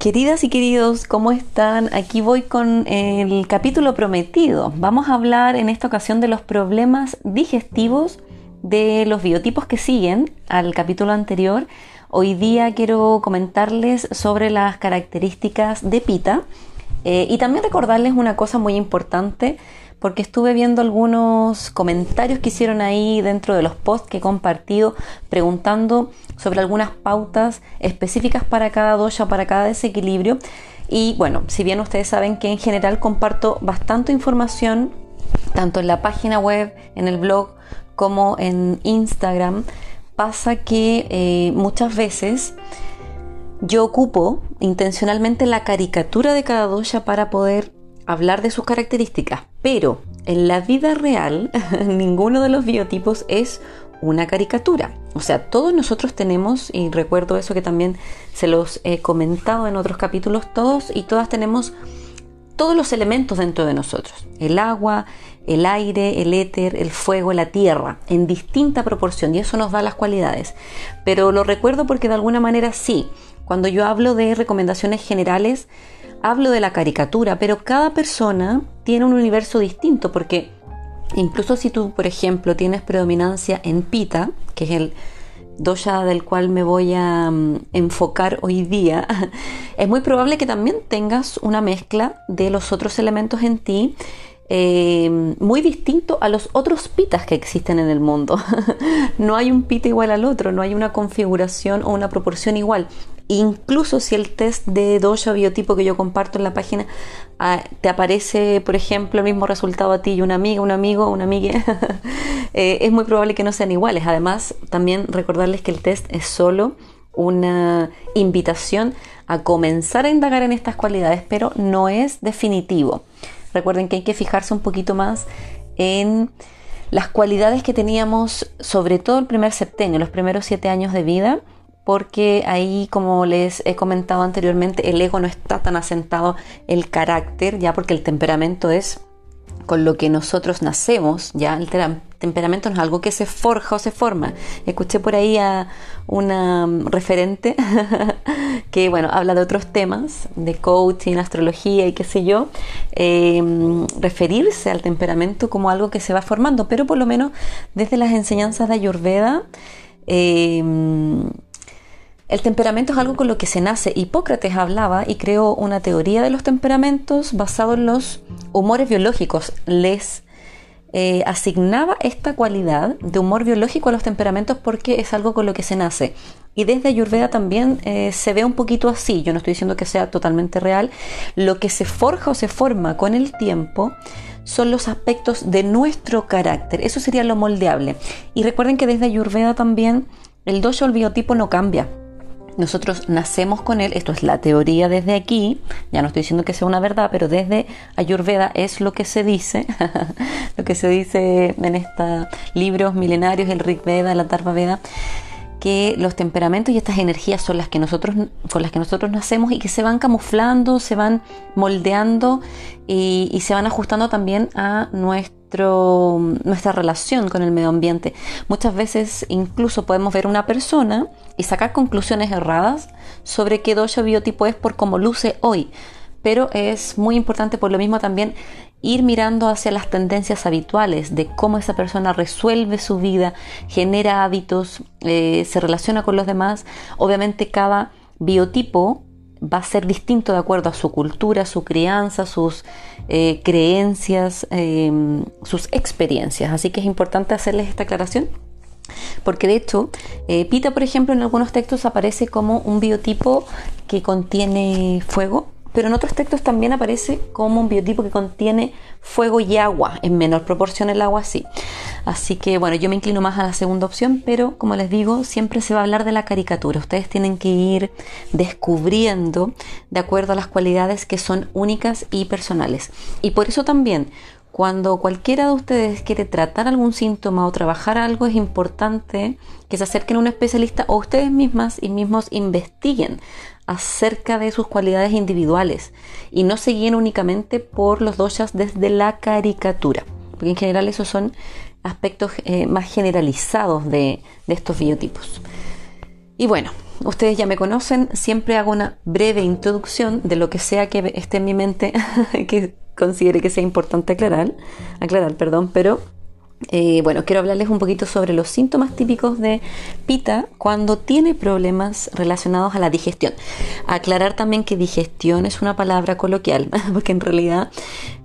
Queridas y queridos, ¿cómo están? Aquí voy con el capítulo prometido. Vamos a hablar en esta ocasión de los problemas digestivos de los biotipos que siguen al capítulo anterior. Hoy día quiero comentarles sobre las características de Pita eh, y también recordarles una cosa muy importante porque estuve viendo algunos comentarios que hicieron ahí dentro de los posts que he compartido preguntando sobre algunas pautas específicas para cada dosha, para cada desequilibrio. Y bueno, si bien ustedes saben que en general comparto bastante información, tanto en la página web, en el blog, como en Instagram, pasa que eh, muchas veces yo ocupo intencionalmente la caricatura de cada dosha para poder hablar de sus características, pero en la vida real ninguno de los biotipos es una caricatura. O sea, todos nosotros tenemos, y recuerdo eso que también se los he comentado en otros capítulos, todos y todas tenemos todos los elementos dentro de nosotros. El agua, el aire, el éter, el fuego, la tierra, en distinta proporción, y eso nos da las cualidades. Pero lo recuerdo porque de alguna manera sí, cuando yo hablo de recomendaciones generales, hablo de la caricatura, pero cada persona tiene un universo distinto porque incluso si tú, por ejemplo, tienes predominancia en Pita, que es el dosha del cual me voy a mm, enfocar hoy día, es muy probable que también tengas una mezcla de los otros elementos en ti eh, muy distinto a los otros pitas que existen en el mundo. no hay un pita igual al otro, no hay una configuración o una proporción igual. Incluso si el test de dosha biotipo que yo comparto en la página ah, te aparece, por ejemplo, el mismo resultado a ti y una amiga, un amigo, una amiga, eh, es muy probable que no sean iguales. Además, también recordarles que el test es solo una invitación a comenzar a indagar en estas cualidades, pero no es definitivo. Recuerden que hay que fijarse un poquito más en las cualidades que teníamos, sobre todo el primer septenio, los primeros siete años de vida, porque ahí, como les he comentado anteriormente, el ego no está tan asentado, el carácter, ya porque el temperamento es con lo que nosotros nacemos, ya el temperamento no es algo que se forja o se forma. Escuché por ahí a una referente que, bueno, habla de otros temas, de coaching, astrología y qué sé yo, em, referirse al temperamento como algo que se va formando, pero por lo menos desde las enseñanzas de Ayurveda, em, el temperamento es algo con lo que se nace. Hipócrates hablaba y creó una teoría de los temperamentos basado en los humores biológicos. Les eh, asignaba esta cualidad de humor biológico a los temperamentos porque es algo con lo que se nace. Y desde Ayurveda también eh, se ve un poquito así. Yo no estoy diciendo que sea totalmente real. Lo que se forja o se forma con el tiempo son los aspectos de nuestro carácter. Eso sería lo moldeable. Y recuerden que desde Ayurveda también el dosha o el biotipo no cambia nosotros nacemos con él, esto es la teoría desde aquí, ya no estoy diciendo que sea una verdad, pero desde Ayurveda es lo que se dice, lo que se dice en estos libros milenarios, el Rig Veda, la Tarva Veda, que los temperamentos y estas energías son las que nosotros con las que nosotros nacemos y que se van camuflando, se van moldeando y, se van ajustando también a nuestro nuestra relación con el medio ambiente. Muchas veces incluso podemos ver una persona y sacar conclusiones erradas sobre qué dosha biotipo es por cómo luce hoy. Pero es muy importante por lo mismo también ir mirando hacia las tendencias habituales de cómo esa persona resuelve su vida, genera hábitos, eh, se relaciona con los demás. Obviamente cada biotipo va a ser distinto de acuerdo a su cultura, su crianza, sus eh, creencias, em, sus experiencias. Así que es importante hacerles esta aclaración. Porque de hecho, eh, Pita, por ejemplo, en algunos textos aparece como un biotipo que contiene fuego, pero en otros textos también aparece como un biotipo que contiene fuego y agua, en menor proporción el agua sí. Así que bueno, yo me inclino más a la segunda opción, pero como les digo, siempre se va a hablar de la caricatura. Ustedes tienen que ir descubriendo de acuerdo a las cualidades que son únicas y personales. Y por eso también, cuando cualquiera de ustedes quiere tratar algún síntoma o trabajar algo, es importante que se acerquen a un especialista o ustedes mismas y mismos investiguen acerca de sus cualidades individuales y no se guíen únicamente por los doshas desde la caricatura, porque en general esos son aspectos eh, más generalizados de, estos biotipos. Y bueno, ustedes ya me conocen, siempre hago una breve introducción de lo que sea que esté en mi mente que considere que sea importante aclarar, aclarar, perdón, pero eh, bueno, quiero hablarles un poquito sobre los síntomas típicos de Pita cuando tiene problemas relacionados a la digestión. Aclarar también que digestión es una palabra coloquial, porque en realidad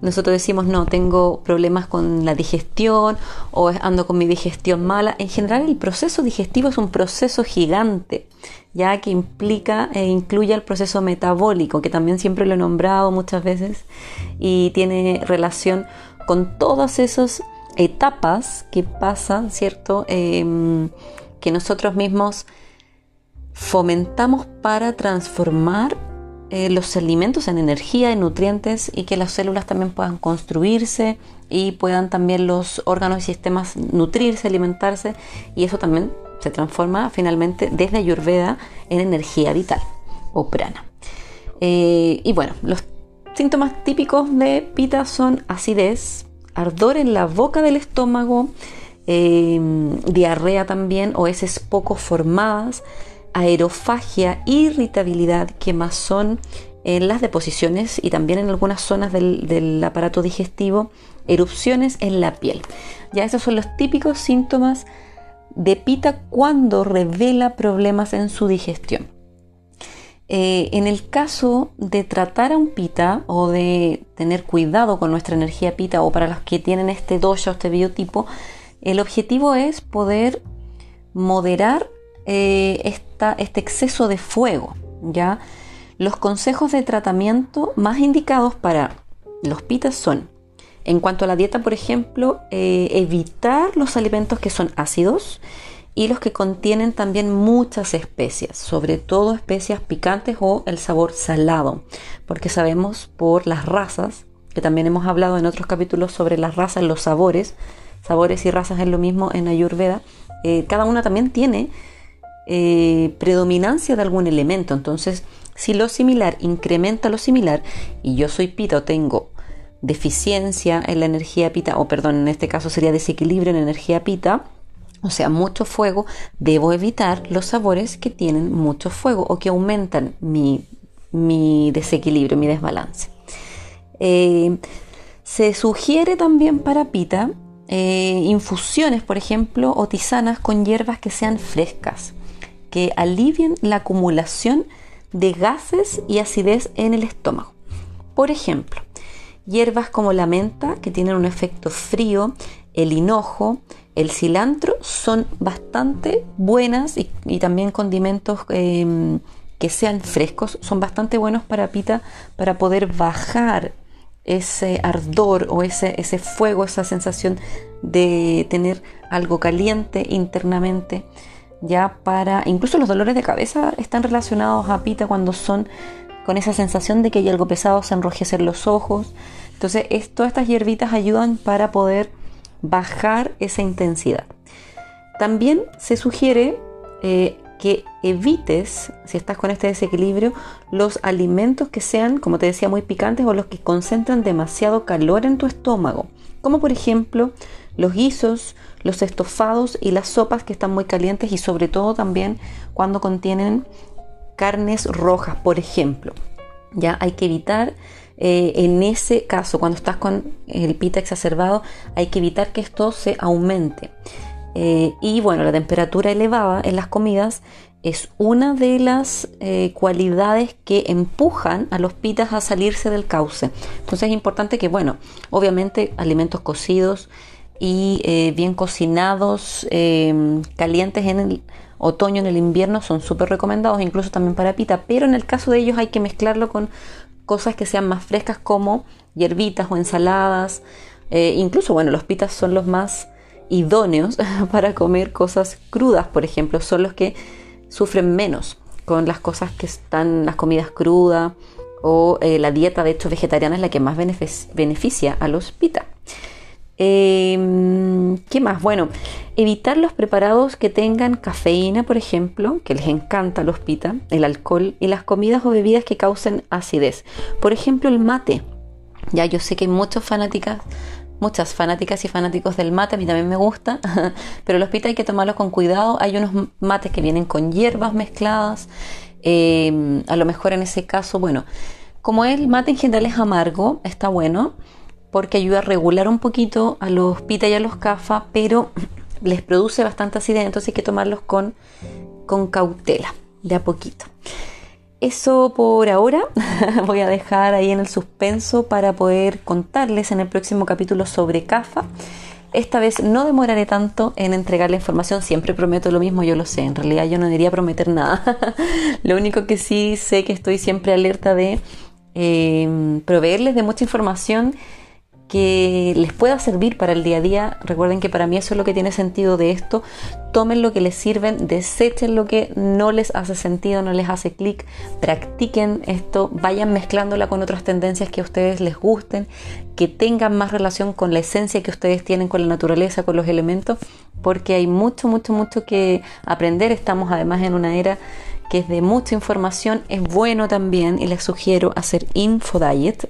nosotros decimos no, tengo problemas con la digestión o ando con mi digestión mala. En general el proceso digestivo es un proceso gigante ya que implica e incluye el proceso metabólico, que también siempre lo he nombrado muchas veces, y tiene relación con todos esos etapas que pasan, ¿cierto? Em, que nosotros mismos fomentamos para transformar eh, los alimentos en energía, en nutrientes y que las células también puedan construirse y puedan también los órganos y sistemas nutrirse, alimentarse y eso también se transforma finalmente desde Ayurveda en energía vital o prana. Eh, y bueno, los síntomas típicos de Pita son acidez, ardor en la boca del estómago, em, diarrea también o heces poco formadas, aerofagia, irritabilidad, quemazón en las deposiciones y también en algunas zonas del, del, aparato digestivo, erupciones en la piel. Ya esos son los típicos síntomas de pita cuando revela problemas en su digestión. Eh, en el caso de tratar a un pita o de tener cuidado con nuestra energía pita o para los que tienen este dosha o este biotipo, el objetivo es poder moderar eh, este exceso de fuego. ¿ya? Los consejos de tratamiento más indicados para los pitas son, en cuanto a la dieta, por ejemplo, eh, evitar los alimentos que son ácidos, y los que contienen también muchas especias, sobre todo especias picantes o el sabor salado, porque sabemos por las razas, que también hemos hablado en otros capítulos sobre las razas, los sabores, sabores y razas es lo mismo en Ayurveda, eh, cada una también tiene eh, predominancia de algún elemento, entonces si lo similar incrementa lo similar y yo soy pita o tengo deficiencia en la energía pita, o perdón, en este caso sería desequilibrio en energía pita, o sea, mucho fuego, debo evitar los sabores que tienen mucho fuego o que aumentan mi, desequilibrio, mi desbalance. Eh, se sugiere también para pita eh, infusiones, por ejemplo, o tisanas con hierbas que sean frescas, que alivien la acumulación de gases y acidez en el estómago. Por ejemplo, hierbas como la menta, que tienen un efecto frío, el hinojo, el cilantro son bastante buenas y, también condimentos em, que sean frescos son bastante buenos para pita para poder bajar ese ardor o ese, ese fuego, esa sensación de tener algo caliente internamente. Ya para incluso los dolores de cabeza están relacionados a pita cuando son con esa sensación de que hay algo pesado, se enrojecen los ojos. Entonces, todas estas hierbitas ayudan para poder bajar esa intensidad. También se sugiere eh, que evites, si estás con este desequilibrio, los alimentos que sean, como te decía, muy picantes o los que concentran demasiado calor en tu estómago, como por ejemplo los guisos, los estofados y las sopas que están muy calientes y sobre todo también cuando contienen carnes rojas, por ejemplo. Ya hay que evitar eh, en ese caso, cuando estás con el pita exacerbado, hay que evitar que esto se aumente. Eh, y bueno, la temperatura elevada en las comidas es una de las eh, cualidades que empujan a los pitas a salirse del cauce. Entonces es importante que, bueno, obviamente alimentos cocidos y bien cocinados, calientes en el otoño, en el invierno, son súper recomendados, incluso también para pita, pero en el caso de ellos hay que mezclarlo con cosas que sean más frescas como hierbitas o ensaladas. Eh, incluso, bueno, los pitas son los más idóneos para comer cosas crudas, por ejemplo, son los que sufren menos con las cosas que están, las comidas crudas o eh, la dieta de hecho vegetariana es la que más beneficia a los pita. Em, ¿Qué más? Bueno, evitar los preparados que tengan cafeína, por ejemplo, que les encanta los pita, el alcohol y las comidas o bebidas que causen acidez. Por ejemplo, el mate. Ya yo sé que hay muchas fanáticas muchas fanáticas y fanáticos del mate, a mí también me gusta, pero los pita hay que tomarlos con cuidado. Hay unos mates que vienen con hierbas mezcladas, eh, a lo mejor en ese caso, bueno, como el mate en general es amargo, está bueno, porque ayuda a regular un poquito a los pita y a los cafa, pero les produce bastante acidez, entonces hay que tomarlos con, con cautela, de a poquito. Eso por ahora voy a dejar ahí en el suspenso para poder contarles en el próximo capítulo sobre CAFA. Esta vez no demoraré tanto en entregar la información, siempre prometo lo mismo, yo lo sé, en realidad yo no debería prometer nada. lo único que sí sé que estoy siempre alerta de eh, proveerles de mucha información que les pueda servir para el día a día. Recuerden que para mí eso es lo que tiene sentido de esto. Tomen lo que les sirven, desechen lo que no les hace sentido, no les hace clic, practiquen esto, vayan mezclándola con otras tendencias que a ustedes les gusten, que tengan más relación con la esencia que ustedes tienen con la naturaleza, con los elementos, porque hay mucho, mucho, mucho que aprender. Estamos además en una era que es de mucha información, es bueno también y les sugiero hacer infodiet,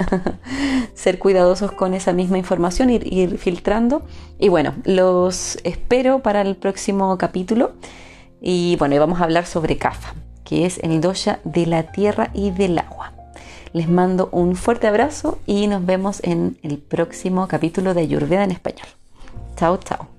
ser cuidadosos con esa misma información, ir, ir filtrando. Y bueno, los espero para el próximo capítulo. Y bueno, vamos a hablar sobre Kafa, que es el dosha de la tierra y del agua. Les mando un fuerte abrazo y nos vemos en el próximo capítulo de Ayurveda en español. Chao, chao.